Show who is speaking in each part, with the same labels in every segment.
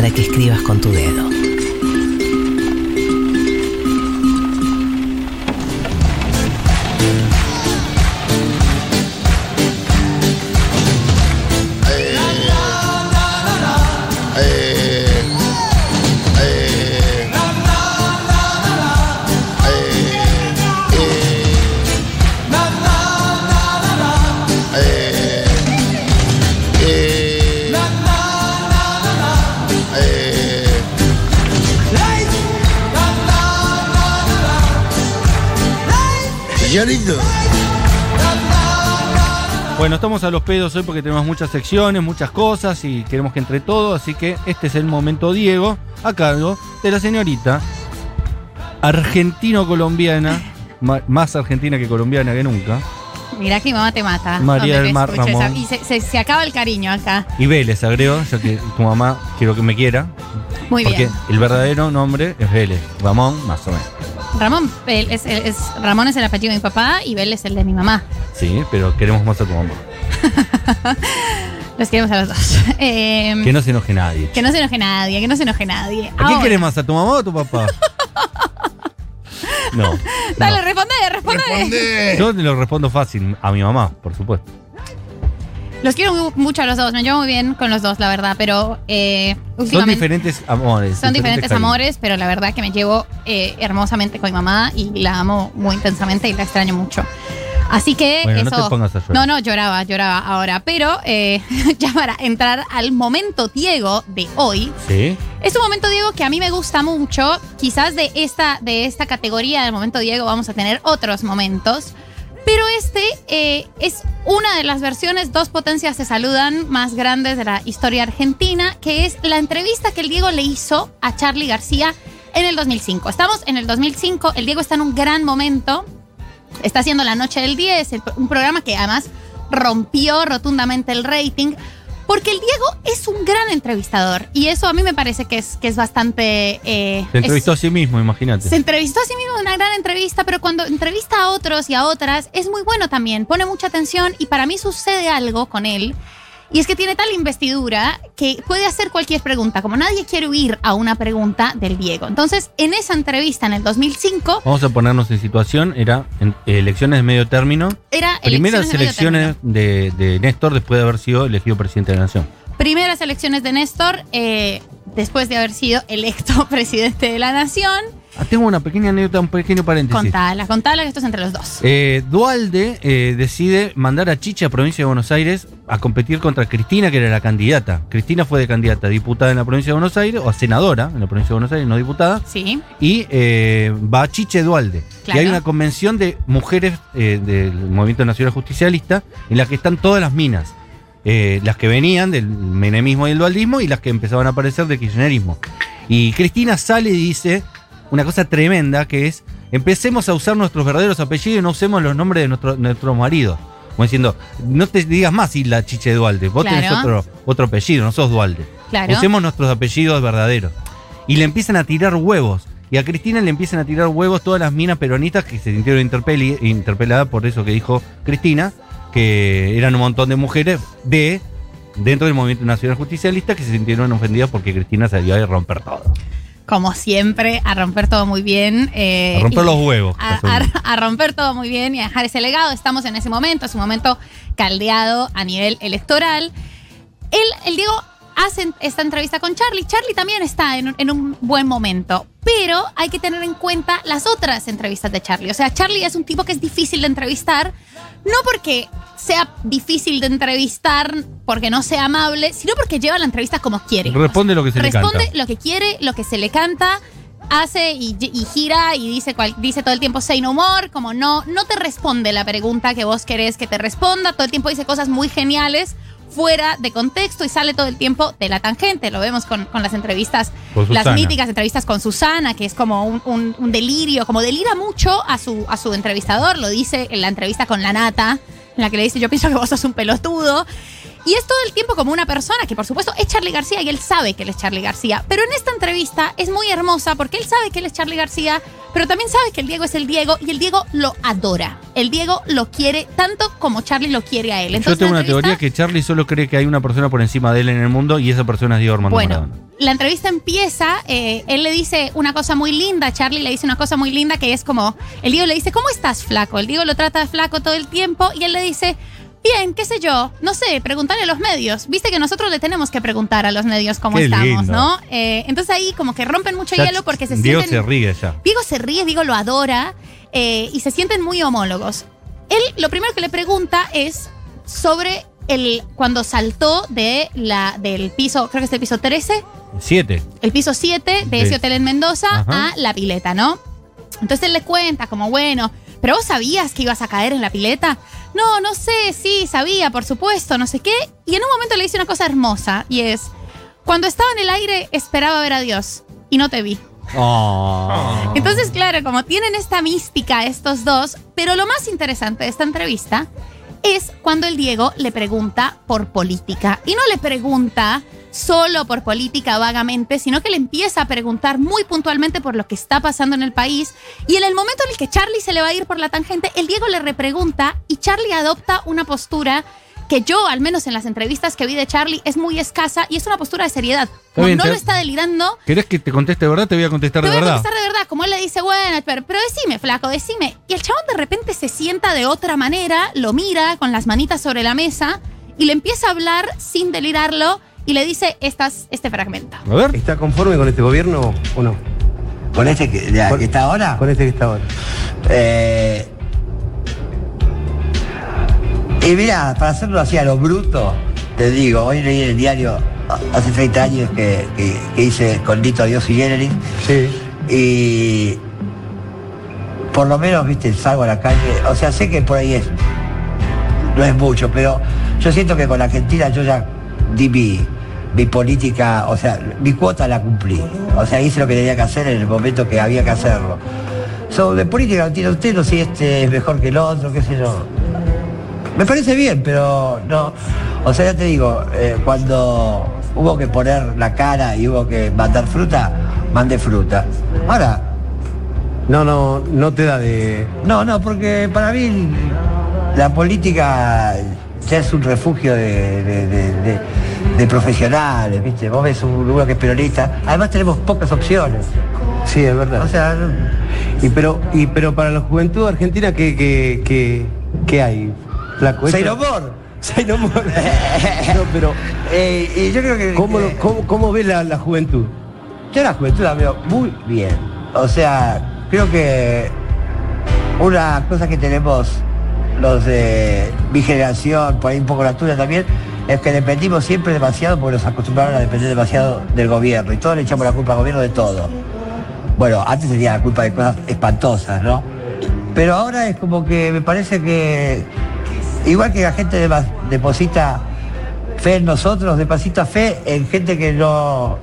Speaker 1: para que escribas con tu dedo.
Speaker 2: Señorito.
Speaker 3: Bueno, estamos a los pedos hoy porque tenemos muchas secciones, muchas cosas y queremos que entre todo, así que este es el momento Diego, a cargo de la señorita argentino-colombiana, más argentina que colombiana que nunca,
Speaker 4: Mirá que mi mamá te mata.
Speaker 3: María del Mar. Ramón.
Speaker 4: Y se, se- se acaba el cariño acá.
Speaker 3: y Vélez, agrego, ya que tu mamá quiero que me quiera,
Speaker 4: Muy
Speaker 3: porque
Speaker 4: bien.
Speaker 3: el verdadero nombre es Vélez, Ramón, más o menos.
Speaker 4: Ramón, es, es- Ramón es el apellido de mi papá y Bel es el de mi mamá.
Speaker 3: Sí, pero queremos más a tu mamá.
Speaker 4: Los queremos a los dos. Eh,
Speaker 3: Que no se enoje nadie.
Speaker 4: que no se enoje nadie, que no se enoje nadie.
Speaker 3: ¿A quién querés más, a tu mamá o a tu papá? No.
Speaker 4: Dale,
Speaker 3: no.
Speaker 4: responde, responde.
Speaker 2: Responde.
Speaker 3: Yo te lo respondo fácil, a mi mamá, por supuesto.
Speaker 4: Los quiero mu- mucho a los dos, me llevo muy bien con los dos, la verdad, pero eh,
Speaker 3: Son diferentes amores.
Speaker 4: Son diferentes amores, pero la verdad que me llevo eh, hermosamente con mi mamá y la amo muy intensamente y la extraño mucho. Así que
Speaker 3: Bueno, no
Speaker 4: eso.
Speaker 3: te pongas a llorar.
Speaker 4: No, no, lloraba, lloraba ahora. Pero eh, ya para entrar al momento Diego de hoy,
Speaker 3: Sí.
Speaker 4: es un momento Diego que a mí me gusta mucho. Quizás de esta, de esta categoría del momento Diego vamos a tener otros momentos. Pero este eh, es una de las versiones, dos potencias se saludan, más grandes de la historia argentina, que es la entrevista que el Diego le hizo a Charlie García en el 2005. Estamos en el 2005, el Diego está en un gran momento, está haciendo La Noche del 10, el- un programa que además rompió rotundamente el rating. Porque el Diego es un gran entrevistador y eso a mí me parece que es, que es bastante... eh,
Speaker 3: Se entrevistó
Speaker 4: es-
Speaker 3: a sí mismo, imagínate.
Speaker 4: se entrevistó a sí mismo en una gran entrevista, pero cuando entrevista a otros y a otras es muy bueno también, pone mucha atención y para mí sucede algo con él. Y es que tiene tal investidura que puede hacer cualquier pregunta, como nadie quiere huir a una pregunta del Diego. Entonces, en esa entrevista en el 2005,
Speaker 3: Vamos a ponernos en situación, era en- elecciones de medio término.
Speaker 4: era
Speaker 3: Primeras
Speaker 4: elecciones de medio
Speaker 3: elecciones de, de Néstor después de haber sido elegido presidente de la nación.
Speaker 4: primeras elecciones de Néstor, eh, después de haber sido electo presidente de la nación.
Speaker 3: Ah, tengo una pequeña anécdota, un pequeño paréntesis.
Speaker 4: Contala, contala que esto es entre los dos.
Speaker 3: Eh, Dualde eh, decide mandar a Chicha a provincia de Buenos Aires a competir contra Cristina, que era la candidata. Cristina fue de candidata a diputada en la provincia de Buenos Aires, o a senadora en la provincia de Buenos Aires, no diputada.
Speaker 4: Sí,
Speaker 3: Y eh, va Chiche Dualde.
Speaker 4: Claro.
Speaker 3: Y hay una convención de mujeres eh, del Movimiento Nacional Justicialista en la que están todas las minas. Eh, las que venían del menemismo y el dualdismo y las que empezaban a aparecer del kirchnerismo. Y Cristina sale y dice una cosa tremenda que es, empecemos a usar nuestros verdaderos apellidos y no usemos los nombres de nuestro- nuestros maridos. Como diciendo, no te digas más Isla Chiche Dualde, vos tenés otro, otro apellido, no sos Dualde.
Speaker 4: claro.
Speaker 3: Usemos nuestros apellidos verdaderos. Y le empiezan a tirar huevos. Y a Cristina le empiezan a tirar huevos todas las minas peronistas que se sintieron interpeladas por eso que dijo Cristina, que eran un montón de mujeres de dentro del movimiento nacional justicialista que se sintieron ofendidas porque Cristina salió a romper todo.
Speaker 4: Como siempre, a romper todo muy bien. eh,
Speaker 3: A romper los huevos.
Speaker 4: A, a- a romper todo muy bien y a dejar ese legado. Estamos en ese momento, es un momento caldeado a nivel electoral. Él, el Diego hace esta entrevista con Charlie. Charlie también está en un, en un buen momento, pero hay que tener en cuenta las otras entrevistas de Charlie. O sea, Charlie es un tipo que es difícil de entrevistar, no porque sea difícil de entrevistar, porque no sea amable, sino porque lleva la entrevista como quiere.
Speaker 3: Responde lo que se le
Speaker 4: Responde
Speaker 3: canta.
Speaker 4: lo que quiere, lo que se le canta, hace y, y gira y dice, cual- dice todo el tiempo say no more, como no, no te responde la pregunta que vos querés que te responda, todo el tiempo dice cosas muy geniales fuera de contexto y sale todo el tiempo de la tangente. Lo vemos con, con las entrevistas,
Speaker 3: Con
Speaker 4: las míticas entrevistas con Susana, que es como un, un- un delirio, como delira mucho a su, a su entrevistador, lo dice en la entrevista con la nata, en la que le dice yo pienso que vos sos un pelotudo. Y es todo el tiempo como una persona que por supuesto es Charlie García y él sabe que él es Charlie García. Pero en esta entrevista es muy hermosa porque él sabe que él es Charlie García, pero también sabe que el Diego es el Diego y el Diego lo adora. El Diego lo quiere tanto como Charlie lo quiere a él.
Speaker 3: Yo tengo una teoría que Charlie solo cree que hay una persona por encima de él en el mundo y esa persona es Diego Armando
Speaker 4: Bueno,
Speaker 3: Maradona.
Speaker 4: la entrevista empieza, eh, él le dice una cosa muy linda, Charlie le dice una cosa muy linda que es como, el Diego le dice, ¿cómo estás flaco? El Diego lo trata de flaco todo el tiempo y él le dice, bien, qué sé yo, no sé, preguntarle a los medios. Viste que nosotros le tenemos que preguntar a los medios cómo
Speaker 3: Qué
Speaker 4: estamos,
Speaker 3: lindo.
Speaker 4: ¿no? Eh, entonces ahí como que rompen mucho
Speaker 3: Ya
Speaker 4: hielo porque se
Speaker 3: Diego
Speaker 4: sienten...
Speaker 3: se ríe ya.
Speaker 4: Diego se ríe, Diego lo adora eh, y se sienten muy homólogos. Él lo primero que le pregunta es sobre el cuando saltó de la, del piso, creo que es el piso 13,
Speaker 3: Siete.
Speaker 4: el piso 7 de ese hotel en Mendoza
Speaker 3: Ajá.
Speaker 4: a la pileta, ¿no? Entonces él le cuenta como, bueno, pero vos sabías que ibas a caer en la pileta. No, no sé, sí, sabía, por supuesto, no sé qué. Y en un momento le dice una cosa hermosa y es, cuando estaba en el aire esperaba ver a Dios y no te vi.
Speaker 3: Oh.
Speaker 4: Entonces, claro, como tienen esta mística estos dos, pero lo más interesante de esta entrevista es cuando el Diego le pregunta por política. Y no le pregunta solo por política vagamente, sino que le empieza a preguntar muy puntualmente por lo que está pasando en el país. Y en el momento en el que Charlie se le va a ir por la tangente, el Diego le repregunta y Charlie adopta una postura que yo, al menos en las entrevistas que vi de Charlie, es muy escasa y es una postura de seriedad. Como
Speaker 3: bien,
Speaker 4: no
Speaker 3: te-
Speaker 4: lo está delirando,
Speaker 3: ¿Querés que te conteste de verdad? Te voy a contestar
Speaker 4: te
Speaker 3: de
Speaker 4: voy a contestar de verdad, como él le dice, bueno, pero, pero decime, flaco, decime. Y el chabón de repente se sienta de otra manera, lo mira con las manitas sobre la mesa y le empieza a hablar sin delirarlo y le dice estas, este fragmento.
Speaker 3: A ver.
Speaker 1: ¿Está conforme con este gobierno o no?
Speaker 2: ¿Con este que, de-
Speaker 1: Con-
Speaker 2: que está ahora?
Speaker 1: Con este que está ahora.
Speaker 2: Eh, y mira, para hacerlo así a lo bruto, te digo, hoy leí en el diario, hace 30 años que, que- que hice con Dito Dios y Generis,
Speaker 1: Sí.
Speaker 2: y por lo menos, viste, salgo a la calle, o sea, sé que por ahí es, no es mucho, pero yo siento que con la Argentina yo ya di mi, mi política, o sea, mi cuota la cumplí, o sea, hice lo que tenía que hacer en el momento que había que hacerlo. Sobre política no tiene usted, no sé si este es mejor que el otro, qué sé yo. Me parece bien, pero no. O sea, ya te digo, eh, cuando hubo que poner la cara y hubo que mandar fruta, mandé fruta. Ahora,
Speaker 1: No, no, no te da de.
Speaker 2: no, no, porque para mí la política ya es un refugio de, de- de- de- profesionales, ¿viste? Vos ves un lugar que es peronista, además tenemos pocas opciones.
Speaker 1: Sí, es verdad.
Speaker 2: O sea,
Speaker 1: y pero, y pero para la juventud argentina, ¿qué, qué, qué, qué hay? Esto-
Speaker 2: no
Speaker 1: no pero
Speaker 2: Eh, y yo creo que...
Speaker 1: ¿cómo, lo- cómo, cómo ves la, la juventud?
Speaker 2: Yo la juventud la veo muy bien. O sea, creo que una cosa que tenemos los de mi generación, por ahí un poco la tuya también, es que dependimos siempre demasiado porque nos acostumbraron a depender demasiado del gobierno y todos le echamos la culpa al gobierno de todo. Bueno, antes tenía la culpa de cosas espantosas, ¿no? Pero ahora es como que me parece que, igual que la gente deposita fe en nosotros, deposita fe en gente que no...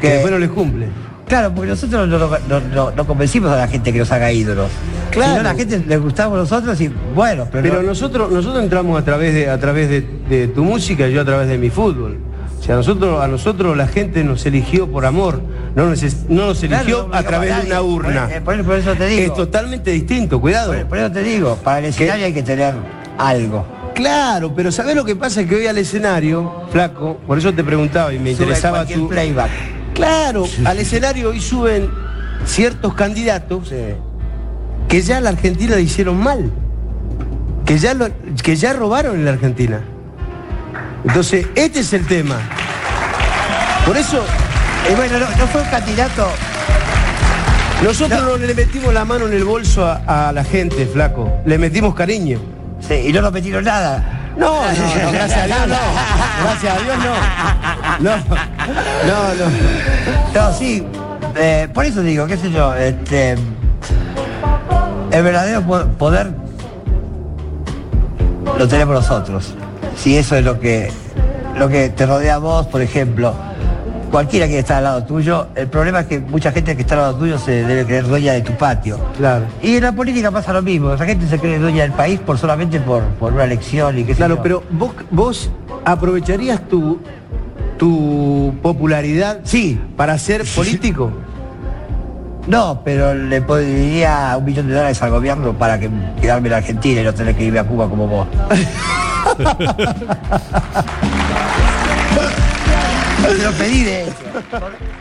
Speaker 1: Que después no les cumple.
Speaker 2: Claro, porque nosotros no, no- no- no- no convencimos a la gente que nos haga ídolos.
Speaker 1: Claro.
Speaker 2: Sino a la gente le gustamos nosotros y bueno, pero,
Speaker 1: Pero
Speaker 2: no-
Speaker 1: nosotros, nosotros entramos a través de, a través de, de tu música y yo a través de mi fútbol. O sea, a nosotros, a nosotros la gente nos eligió por amor, no nos, no nos eligió a través de una urna.
Speaker 2: Por, eh, por- por eso te digo.
Speaker 1: Es totalmente distinto, cuidado.
Speaker 2: por, por eso te digo, para el escenario hay que tener algo.
Speaker 1: Claro, pero ¿sabés lo que pasa? Que hoy al escenario, flaco, por eso te preguntaba y me
Speaker 2: Sube
Speaker 1: interesaba tu...
Speaker 2: playback.
Speaker 1: Claro, al escenario hoy suben ciertos candidatos
Speaker 2: Sí.
Speaker 1: que ya a la Argentina le hicieron mal. Que ya, lo- que ya robaron en la Argentina. Entonces, este es el tema. Por eso,
Speaker 2: Y bueno, no, no fue un candidato.
Speaker 1: nosotros no. le metimos la mano en el bolso a, a la gente, flaco. Le metimos cariño.
Speaker 2: Sí, y no nos metieron nada.
Speaker 1: No, gracias a Dios no. Gracias a Dios no. No, no, no.
Speaker 2: No, sí. eh, por eso digo, qué sé yo, este. El verdadero po- poder lo tenemos nosotros. Si eso es lo que, lo que te rodea a vos, por ejemplo, cualquiera quiere estar al lado tuyo. El problema es que mucha gente que está al lado tuyo se debe creer dueña de tu patio.
Speaker 1: Claro.
Speaker 2: Y en la política pasa lo mismo. Esa gente se cree dueña del país por solamente por, por una elección y qué sé
Speaker 1: Claro,
Speaker 2: yo.
Speaker 1: pero vos, vos aprovecharías tu, tu popularidad
Speaker 2: Sí.
Speaker 1: para ser político.
Speaker 2: No, pero le pediría un millón de dólares al gobierno para que quedarme en la Argentina y no tener que irme a Cuba como vos. Te lo pedí de hecho.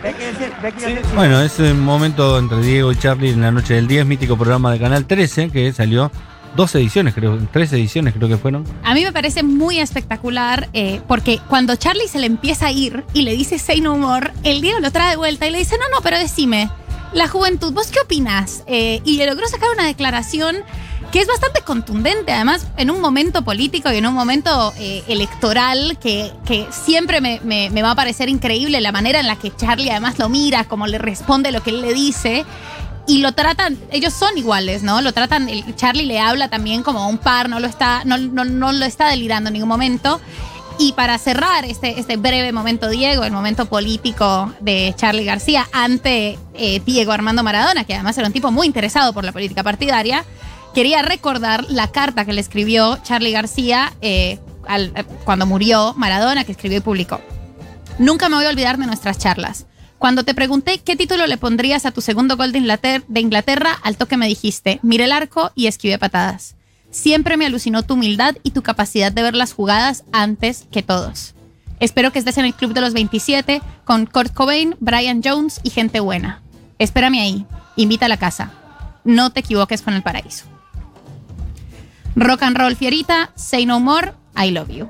Speaker 2: Ve que ese- ve que ese-
Speaker 3: Bueno, es un momento entre Diego y Charlie en la noche del 10, mítico programa de Canal 13, que salió dos ediciones, creo, tres ediciones creo que fueron.
Speaker 4: A mí me parece muy espectacular eh, porque cuando Charlie se le empieza a ir y le dice say no more, el Diego lo trae de vuelta y le dice, no, no, pero decime, la juventud, ¿vos qué opinás? Eh, y le logró sacar una declaración que es bastante contundente, además en un momento político y en un momento eh, electoral que, que siempre me, me- va a parecer increíble la manera en la que Charlie además lo mira, como le responde lo que él le dice. Y lo tratan, ellos son iguales, ¿no? Lo tratan, Charlie le habla también como a un par, no lo está, no, no, no lo está delirando en ningún momento. Y para cerrar este, este breve momento Diego, el momento político de Charlie García ante eh, Diego Armando Maradona, que además era un tipo muy interesado por la política partidaria, quería recordar la carta que le escribió Charlie García eh, al- eh, cuando murió Maradona, que escribió y publicó. Nunca me voy a olvidar de nuestras charlas. Cuando te pregunté qué título le pondrías a tu segundo gol de Inglaterra, al toque me dijiste, mire el arco y esquivé patadas. Siempre me alucinó tu humildad y tu capacidad de ver las jugadas antes que todos. Espero que estés en el Club de los 27 con Kurt Cobain, Brian Jones y gente buena. Espérame ahí. Invita a la casa. No te equivoques con el paraíso. Rock and roll fierita, say no more, I love you.